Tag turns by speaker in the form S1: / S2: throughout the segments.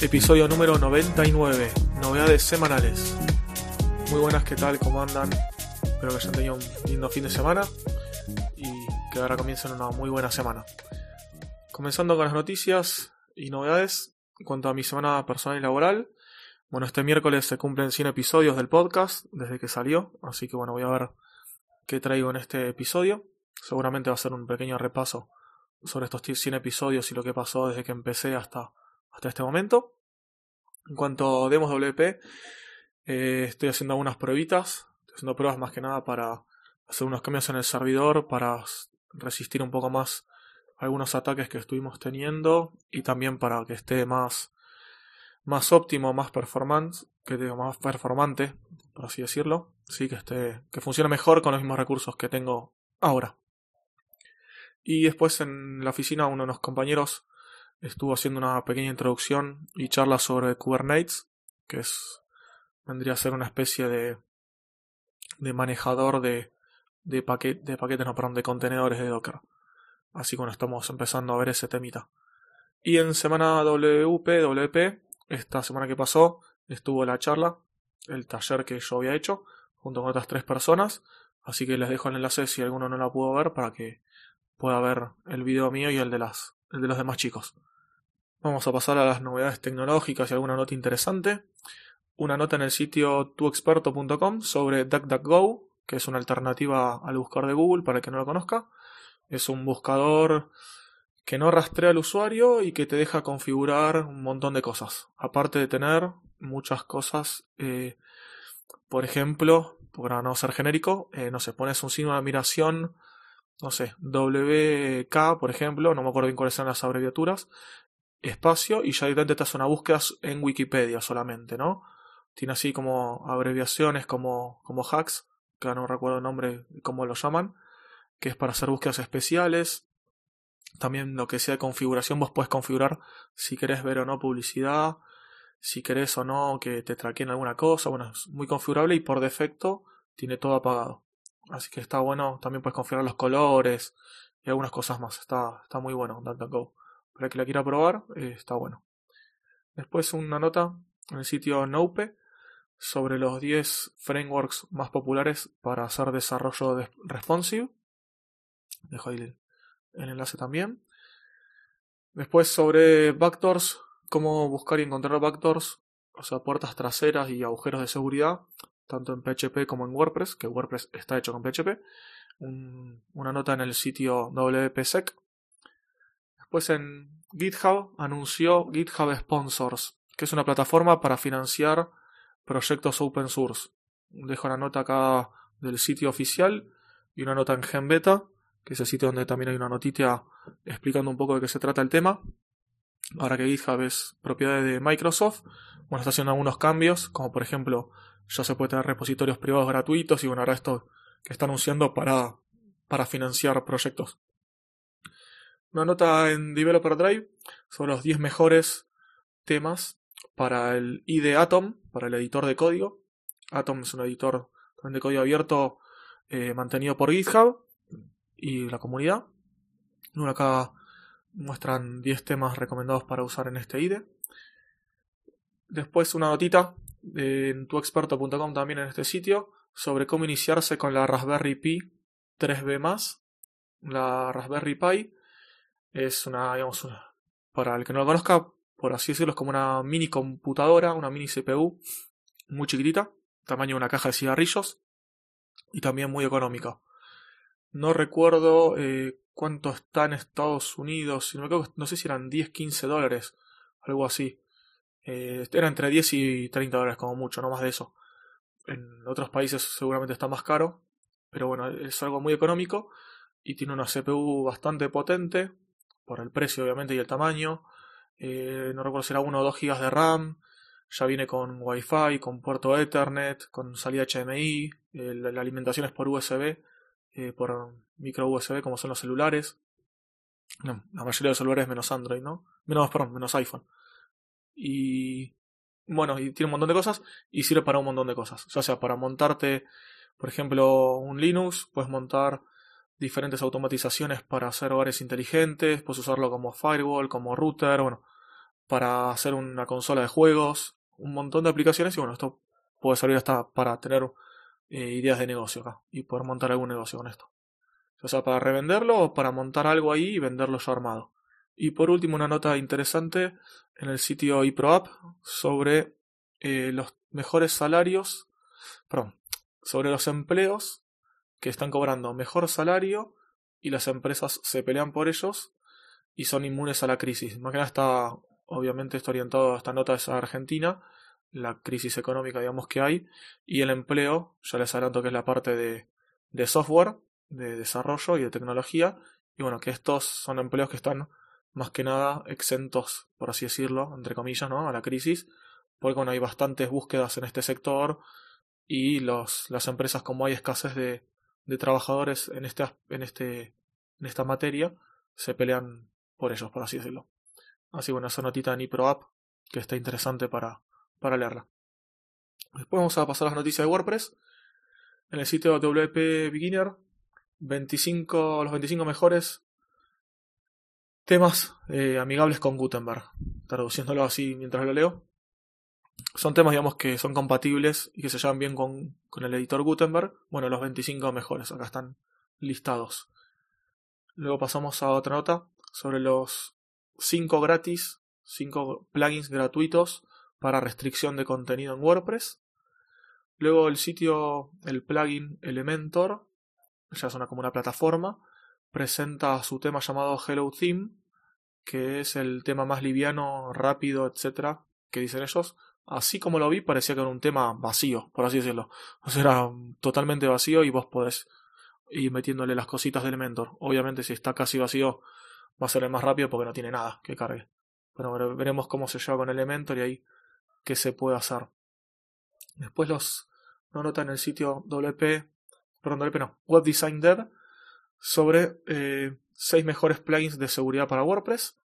S1: Episodio número 99, novedades semanales. Muy buenas, ¿qué tal? ¿Cómo andan? Espero que hayan tenido un lindo fin de semana y que ahora comiencen una muy buena semana. Comenzando con las noticias y novedades en cuanto a mi semana personal y laboral. Bueno, este miércoles se cumplen 100 episodios del podcast desde que salió, así que bueno, voy a ver qué traigo en este episodio. Seguramente va a ser un pequeño repaso sobre estos 100 episodios y lo que pasó desde que empecé hasta, hasta este momento. En cuanto a Demos WP, eh, estoy haciendo algunas pruebitas haciendo pruebas más que nada para hacer unos cambios en el servidor, para resistir un poco más algunos ataques que estuvimos teniendo y también para que esté más, más óptimo, más performance, que más performante, por así decirlo, sí, que esté, que funcione mejor con los mismos recursos que tengo ahora. Y después en la oficina uno de los compañeros estuvo haciendo una pequeña introducción y charla sobre Kubernetes, que es vendría a ser una especie de de manejador de, de, de paquetes, no, de contenedores de Docker. Así que estamos empezando a ver ese temita. Y en semana WP, WP, esta semana que pasó, estuvo la charla, el taller que yo había hecho, junto con otras tres personas. Así que les dejo el enlace si alguno no la pudo ver para que pueda ver el video mío y el de, las, el de los demás chicos. Vamos a pasar a las novedades tecnológicas y alguna nota interesante una nota en el sitio tuexperto.com sobre DuckDuckGo, que es una alternativa al buscador de Google para el que no lo conozca. Es un buscador que no rastrea al usuario y que te deja configurar un montón de cosas. Aparte de tener muchas cosas, eh, por ejemplo, para no ser genérico, eh, no sé, pones un signo de admiración, no sé, WK, por ejemplo, no me acuerdo bien cuáles son las abreviaturas, espacio, y ya directamente te hace una búsqueda en Wikipedia solamente, ¿no? Tiene así como abreviaciones como, como hacks, que no recuerdo el nombre, cómo lo llaman, que es para hacer búsquedas especiales. También lo que sea de configuración, vos puedes configurar si querés ver o no publicidad, si querés o no que te traqueen alguna cosa. Bueno, es muy configurable y por defecto tiene todo apagado. Así que está bueno, también puedes configurar los colores y algunas cosas más. Está, está muy bueno DuckDuckGo. Para que la quiera probar, eh, está bueno. Después una nota en el sitio Nope sobre los 10 frameworks más populares para hacer desarrollo de responsive. Dejo ahí el enlace también. Después sobre backdoors, cómo buscar y encontrar backdoors, o sea, puertas traseras y agujeros de seguridad, tanto en PHP como en WordPress, que WordPress está hecho con PHP. una nota en el sitio WPSec. Después en GitHub anunció GitHub Sponsors, que es una plataforma para financiar proyectos open source. Dejo la nota acá del sitio oficial y una nota en GenBeta, que es el sitio donde también hay una notita explicando un poco de qué se trata el tema. Ahora que GitHub es propiedad de Microsoft, bueno, está haciendo algunos cambios, como por ejemplo, ya se puede tener repositorios privados gratuitos y bueno, ahora esto que está anunciando para, para financiar proyectos. Una nota en Developer Drive sobre los 10 mejores temas para el IDE Atom, para el editor de código. Atom es un editor de código abierto eh, mantenido por GitHub y la comunidad. acá muestran 10 temas recomendados para usar en este IDE. Después una notita en tuexperto.com también en este sitio sobre cómo iniciarse con la Raspberry Pi 3B+. La Raspberry Pi es una, digamos, para el que no lo conozca, por así decirlo, es como una mini computadora, una mini CPU, muy chiquitita, tamaño de una caja de cigarrillos, y también muy económica. No recuerdo eh, cuánto está en Estados Unidos, no sé si eran 10, 15 dólares, algo así. Eh, era entre 10 y 30 dólares como mucho, no más de eso. En otros países seguramente está más caro, pero bueno, es algo muy económico y tiene una CPU bastante potente, por el precio obviamente y el tamaño. Eh, no recuerdo si era 1 o 2 GB de RAM, ya viene con Wi-Fi, con puerto Ethernet, con salida HDMI, eh, la, alimentación es por USB, por micro USB como son los celulares. la mayoría de los celulares menos Android, ¿no? Menos, perdón, menos iPhone. Y bueno, y tiene un montón de cosas y sirve para un montón de cosas. Ya sea para montarte, por ejemplo, un Linux, puedes montar diferentes automatizaciones para hacer hogares inteligentes, puedes usarlo como firewall, como router, bueno, para hacer una consola de juegos, un montón de aplicaciones y bueno, esto puede servir hasta para tener eh, ideas de negocio acá y poder montar algún negocio con esto. O sea, para revenderlo o para montar algo ahí y venderlo ya armado. Y por último, una nota interesante en el sitio iProApp sobre eh, los mejores salarios, perdón, sobre los empleos que están cobrando mejor salario y las empresas se pelean por ellos y son inmunes a la crisis. Más que nada está, obviamente, está orientado a esta nota de Argentina, la crisis económica, digamos, que hay, y el empleo, ya les adelanto que es la parte de, de software, de desarrollo y de tecnología, y bueno, que estos son empleos que están más que nada exentos, por así decirlo, entre comillas, ¿no? a la crisis, porque bueno, hay bastantes búsquedas en este sector y los, las empresas, como hay escasez de, de trabajadores en, este, en, este, en esta materia se pelean por ellos, por así decirlo. Así bueno, esa notita en App que está interesante para, para leerla. Después vamos a pasar a las noticias de WordPress. En el sitio WP Beginner, 25, los 25 mejores temas eh, amigables con Gutenberg. Traduciéndolo así mientras lo leo son temas, digamos, que son compatibles y que se llevan bien con, con el editor Gutenberg. Bueno, los 25 mejores, acá están listados. Luego pasamos a otra nota sobre los 5 gratis, 5 plugins gratuitos para restricción de contenido en WordPress. Luego el sitio, el plugin Elementor, ya suena como una plataforma, presenta su tema llamado Hello Theme, que es el tema más liviano, rápido, etcétera, que dicen ellos, así como lo vi, parecía que era un tema vacío, por así decirlo. O sea, era totalmente vacío y vos podés ir metiéndole las cositas de Elementor. Obviamente, si está casi vacío, va a ser el más rápido porque no tiene nada que cargue. Pero veremos cómo se lleva con Elementor y ahí qué se puede hacer. Después los no nota en el sitio WP, perdón, WP no, Web Design Dev sobre eh, 6 mejores plugins de seguridad para WordPress.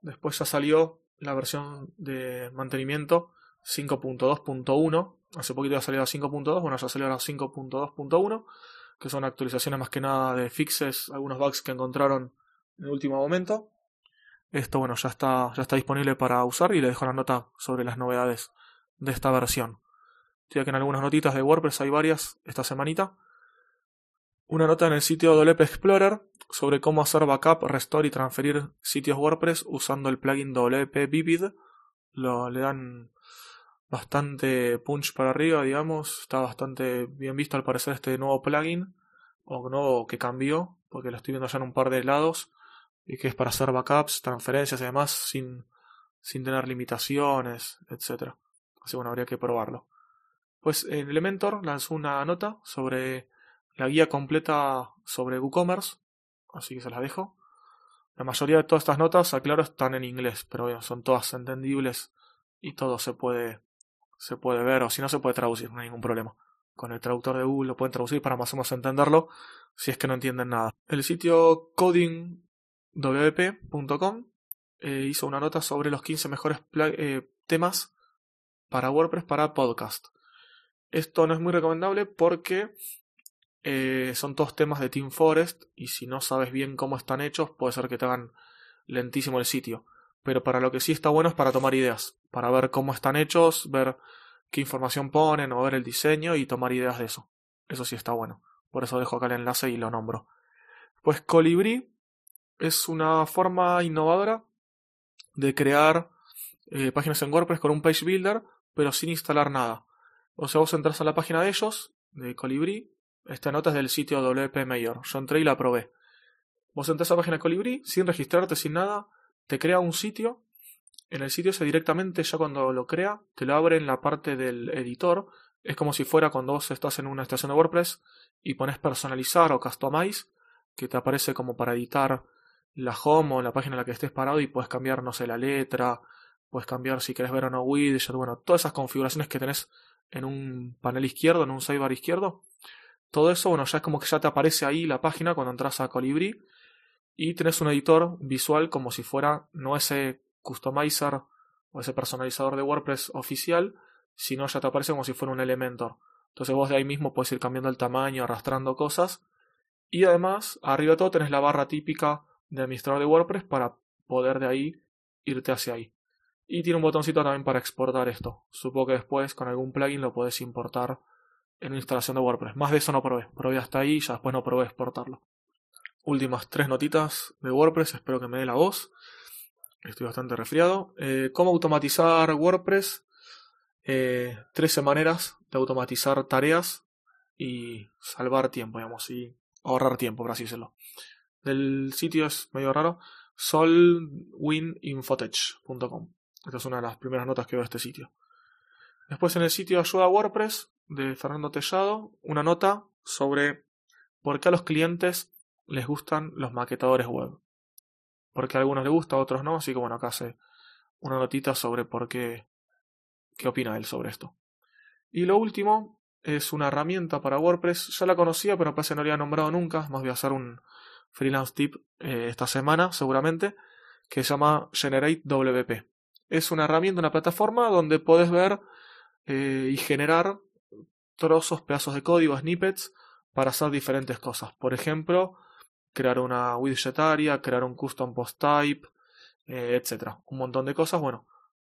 S1: Después ya salió la versión de mantenimiento 5.2.1. Hace poquito ya salió a 5.2, bueno, ya salió a 5.2.1, que son actualizaciones más que nada de fixes, algunos bugs que encontraron en el último momento. Esto, bueno, ya está, ya está disponible para usar y le dejo la nota sobre las novedades de esta versión. Estoy que en algunas notitas de WordPress hay varias esta semanita. Una nota en el sitio WP Explorer sobre cómo hacer backup, restore y transferir sitios WordPress usando el plugin WP Vivid. Lo, le dan bastante punch para arriba, digamos. Está bastante bien visto al parecer este nuevo plugin. O nuevo que cambió, porque lo estoy viendo ya en un par de lados. Y que es para hacer backups, transferencias y demás sin, sin tener limitaciones, etc. Así bueno, habría que probarlo. Pues en Elementor lanzó una nota sobre la guía completa sobre WooCommerce así que se las dejo. La mayoría de todas estas notas, aclaro, están en inglés, pero bueno, son todas entendibles y todo se puede, se puede ver, o si no se puede traducir, no hay ningún problema. Con el traductor de Google lo pueden traducir para más o menos entenderlo, si es que no entienden nada. El sitio codingwp.com eh, hizo una nota sobre los 15 mejores eh, temas para WordPress para podcast. Esto no es muy recomendable porque eh, son todos temas de Team Forest y si no sabes bien cómo están hechos puede ser que te hagan lentísimo el sitio. Pero para lo que sí está bueno es para tomar ideas, para ver cómo están hechos, ver qué información ponen o ver el diseño y tomar ideas de eso. Eso sí está bueno. Por eso dejo acá el enlace y lo nombro. Pues Colibri es una forma innovadora de crear eh, páginas en WordPress con un page builder, pero sin instalar nada. O sea, vos entras a la página de ellos, de Colibri, esta nota es del sitio WP Mayor. Yo entré y la probé. Vos entras a la página de Colibri, sin registrarte, sin nada, te crea un sitio. En el sitio ese directamente, ya cuando lo crea, te lo abre en la parte del editor. Es como si fuera cuando vos estás en una estación de WordPress y pones personalizar o customize, que te aparece como para editar la home o la página en la que estés parado y puedes cambiar, no sé, la letra, puedes cambiar si querés ver o no widget, bueno, todas esas configuraciones que tenés en un panel izquierdo, en un sidebar izquierdo. Todo eso, bueno, ya es como que ya te aparece ahí la página cuando entras a Colibri y tenés un editor visual como si fuera no ese customizer o ese personalizador de WordPress oficial, sino ya te aparece como si fuera un Elementor. Entonces vos de ahí mismo puedes ir cambiando el tamaño, arrastrando cosas. Y además, arriba de todo tenés la barra típica de administrador de WordPress para poder de ahí irte hacia ahí. Y tiene un botoncito también para exportar esto. Supongo que después con algún plugin lo puedes importar en una instalación de WordPress. Más de eso no probé. Probé hasta ahí y ya después no probé exportarlo. Últimas tres notitas de WordPress. Espero que me dé la voz. Estoy bastante resfriado. Eh, ¿Cómo automatizar WordPress? Eh, 13 maneras de automatizar tareas y salvar tiempo, digamos, y ahorrar tiempo, por así decirlo. El sitio es medio raro. solwininfotech.com. Esta es una de las primeras notas que veo de este sitio. Después en el sitio Ayuda WordPress de Fernando Tellado, una nota sobre por qué a los clientes les gustan los maquetadores web. Porque a algunos les gusta, a otros no, así que bueno, acá hace una notita sobre por qué, qué opina él sobre esto. Y lo último es una herramienta para WordPress, ya la conocía, pero parece que no la había nombrado nunca, más voy a hacer un freelance tip eh, esta semana seguramente, que se llama Generate WP. Es una herramienta, una plataforma donde puedes ver eh, y generar trozos, pedazos de código, snippets, para hacer diferentes cosas. Por ejemplo, crear una widget area, crear un custom post type, eh, etc. Un montón de cosas. Bueno,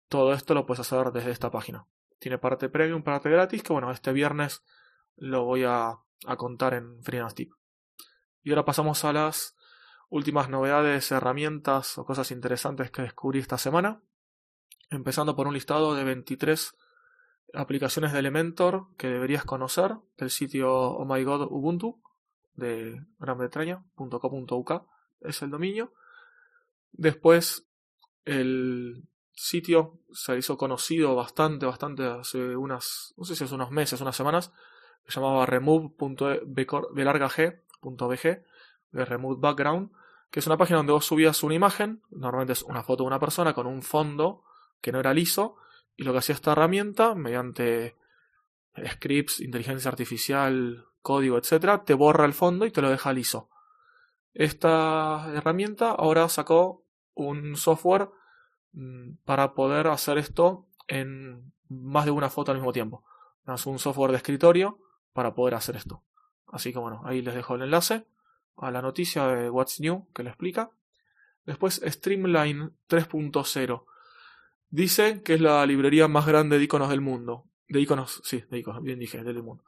S1: todo esto lo puedes hacer desde esta página. Tiene parte premium, parte gratis, que bueno, este viernes lo voy a, contar en Freelance Tip. Y ahora pasamos a las últimas novedades, herramientas o cosas interesantes que descubrí esta semana empezando por un listado de 23 aplicaciones de Elementor que deberías conocer del sitio Oh My God Ubuntu de Gran Bretaña.co.uk es el dominio. Después el sitio se hizo conocido bastante, bastante hace unas, no sé si hace unos meses, unas semanas, se llamaba remove.bg, de remove background, que es una página donde vos subías una imagen, normalmente es una foto de una persona con un fondo que no era liso, y lo que hacía esta herramienta, mediante scripts, inteligencia artificial, código, etc., te borra el fondo y te lo deja liso. Esta herramienta ahora sacó un software mm, para poder hacer esto en más de una foto al mismo tiempo. Es un software de escritorio para poder hacer esto. Así que bueno, ahí les dejo el enlace a la noticia de What's New que le explica. Después Streamline 3.0 Dice que es la librería más grande de iconos del mundo. De iconos, sí, de iconos, bien dije, del mundo.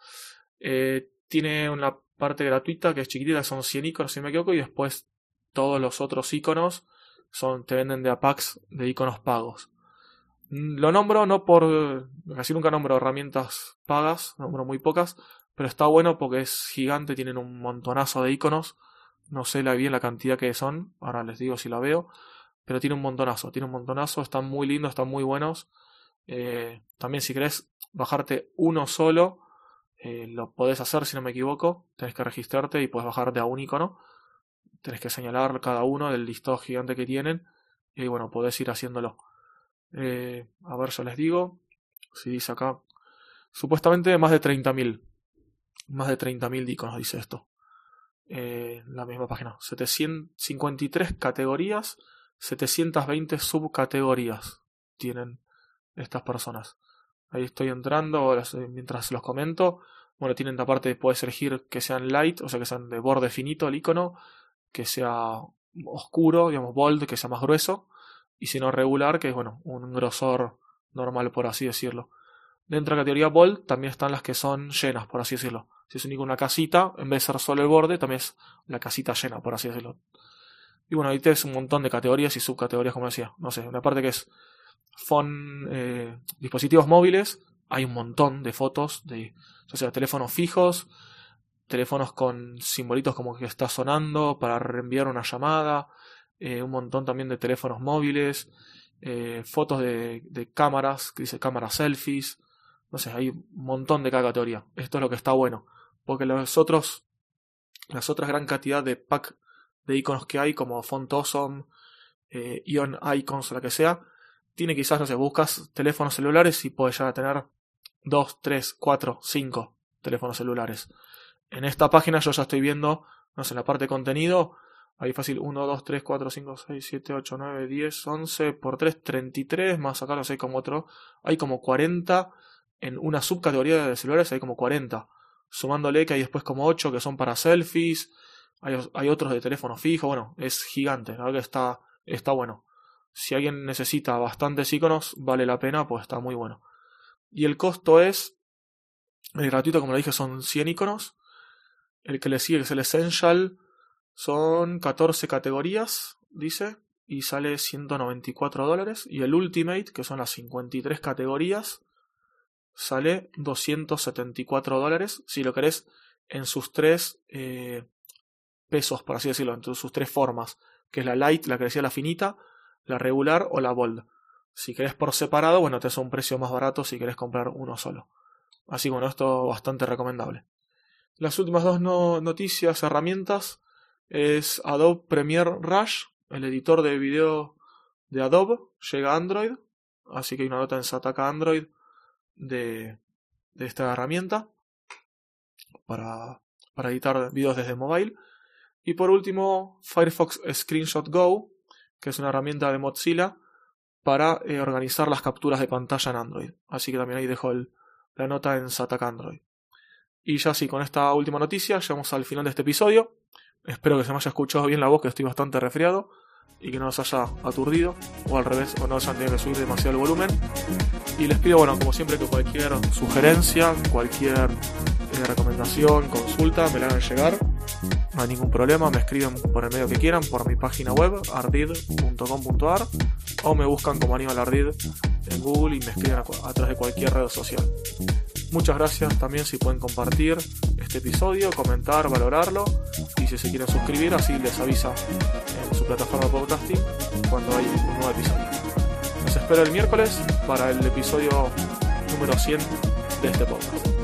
S1: Eh, tiene una parte gratuita que es chiquitita, son 100 iconos si me equivoco, y después todos los otros iconos son, te venden de a packs de iconos pagos. Mm, lo nombro no por. Casi nunca nombro herramientas pagas, nombro muy pocas, pero está bueno porque es gigante, tienen un montonazo de iconos. No sé bien la cantidad que son, ahora les digo si la veo pero tiene un montonazo, tiene un montonazo, están muy lindos, están muy buenos. Eh, también si querés bajarte uno solo, eh, lo podés hacer si no me equivoco, tenés que registrarte y puedes bajarte a un icono, tenés que señalar cada uno del listado gigante que tienen y bueno, podés ir haciéndolo. Eh, a ver, yo les digo, si dice acá, supuestamente más de 30.000, más de 30.000 iconos dice esto. la misma página, 753 categorías 720 subcategorías tienen estas personas. Ahí estoy entrando mientras los comento. Bueno, tienen la parte, puedes elegir que sean light, o sea, que sean de borde finito el icono, que sea oscuro, digamos bold, que sea más grueso, y si no regular, que es bueno, un grosor normal, por así decirlo. Dentro de la categoría bold también están las que son llenas, por así decirlo. Si es una casita, en vez de ser solo el borde, también es la casita llena, por así decirlo. Y bueno, ahí tienes un montón de categorías y subcategorías, como decía. No sé, una parte que es phone, eh, dispositivos móviles, hay un montón de fotos de, o sea, teléfonos fijos, teléfonos con simbolitos como que está sonando para reenviar una llamada, eh, un montón también de teléfonos móviles, eh, fotos de, de, cámaras, que dice cámaras selfies, no sé, hay un montón de cada categoría. Esto es lo que está bueno, porque los otros, las otras gran cantidad de pack de iconos que hay, como Font Awesome, eh, Ion Icons o la que sea, tiene quizás, no sé, buscas teléfonos celulares y puedes ya tener 2, 3, 4, 5 teléfonos celulares. En esta página yo ya estoy viendo, no sé, en la parte de contenido, ahí fácil 1, 2, 3, 4, 5, 6, 7, 8, 9, 10, 11 por 3, 33, más acá no sé, como otro, hay como 40 en una subcategoría de celulares, hay como 40. Sumándole que hay después como 8 que son para selfies, hay, otros de teléfono fijo, bueno, es gigante, verdad que está, está bueno. Si alguien necesita bastantes iconos, vale la pena, pues está muy bueno. Y el costo es, el gratuito como le dije son 100 iconos, el que le sigue que es el Essential son 14 categorías, dice, y sale 194 dólares. Y el Ultimate, que son las 53 categorías, sale 274 dólares. Si lo querés en sus tres eh, pesos, por así decirlo, en sus tres formas, que es la light, la que decía la finita, la regular o la bold. Si querés por separado, bueno, te hace un precio más barato si querés comprar uno solo. Así que bueno, esto bastante recomendable. Las últimas dos noticias, herramientas, es Adobe Premiere Rush, el editor de video de Adobe, llega a Android. Así que hay una nota en Sataka Android de, de esta herramienta para, para editar videos desde mobile. Y por último, Firefox Screenshot Go, que es una herramienta de Mozilla para eh, organizar las capturas de pantalla en Android. Así que también ahí dejo la nota en Sataka Android. Y ya sí, con esta última noticia llegamos al final de este episodio. Espero que se me haya escuchado bien la voz, que estoy bastante resfriado y que no os haya aturdido, o al revés, o no os hayan tenido que subir demasiado el volumen. Y les pido, bueno, como siempre, que cualquier sugerencia, cualquier eh, recomendación, consulta, me la hagan llegar. No hay ningún problema, me escriben por el medio que quieran, por mi página web, ardid.com.ar, o me buscan como Aníbal Ardid en Google y me escriben a, través de cualquier red social. Muchas gracias también si pueden compartir este episodio, comentar, valorarlo y si se quieren suscribir así les avisa en su plataforma podcasting cuando hay un nuevo episodio. Los espero el miércoles para el episodio número 100 de este podcast.